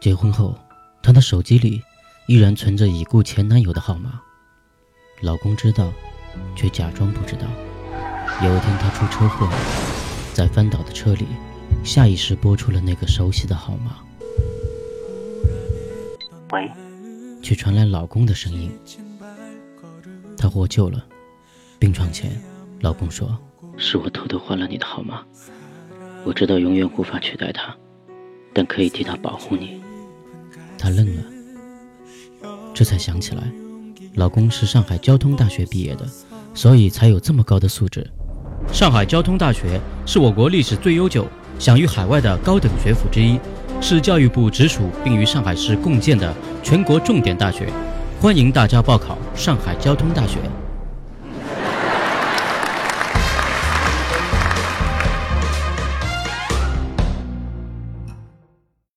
结婚后，她的手机里依然存着已故前男友的号码。老公知道，却假装不知道。有一天，她出车祸，在翻倒的车里，下意识拨出了那个熟悉的号码。喂，却传来老公的声音。她获救了。病床前，老公说：“是我偷偷换了你的号码。我知道永远无法取代他，但可以替他保护你。”她愣了，这才想起来，老公是上海交通大学毕业的，所以才有这么高的素质。上海交通大学是我国历史最悠久、享誉海外的高等学府之一，是教育部直属并与上海市共建的全国重点大学。欢迎大家报考上海交通大学。